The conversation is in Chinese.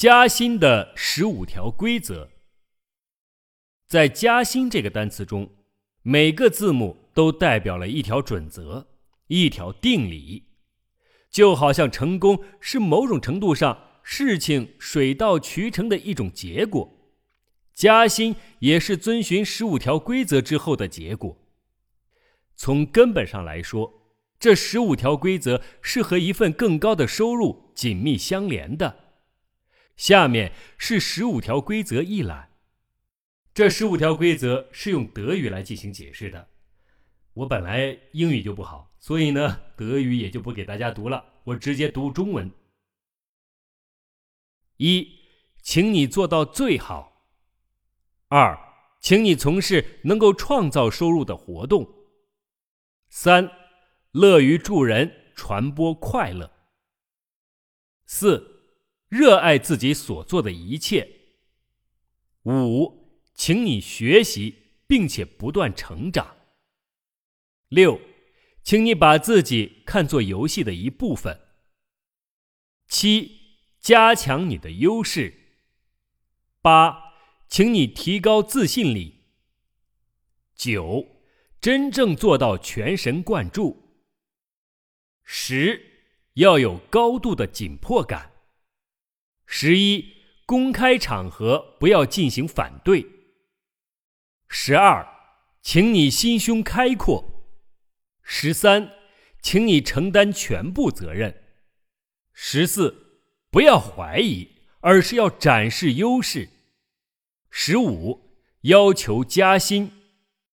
加薪的十五条规则，在“加薪”这个单词中，每个字母都代表了一条准则、一条定理，就好像成功是某种程度上事情水到渠成的一种结果，加薪也是遵循十五条规则之后的结果。从根本上来说，这十五条规则是和一份更高的收入紧密相连的。下面是十五条规则一览。这十五条规则是用德语来进行解释的。我本来英语就不好，所以呢，德语也就不给大家读了，我直接读中文。一，请你做到最好。二，请你从事能够创造收入的活动。三，乐于助人，传播快乐。四。热爱自己所做的一切。五，请你学习并且不断成长。六，请你把自己看作游戏的一部分。七，加强你的优势。八，请你提高自信力。九，真正做到全神贯注。十，要有高度的紧迫感。十一，公开场合不要进行反对。十二，请你心胸开阔。十三，请你承担全部责任。十四，不要怀疑，而是要展示优势。十五，要求加薪。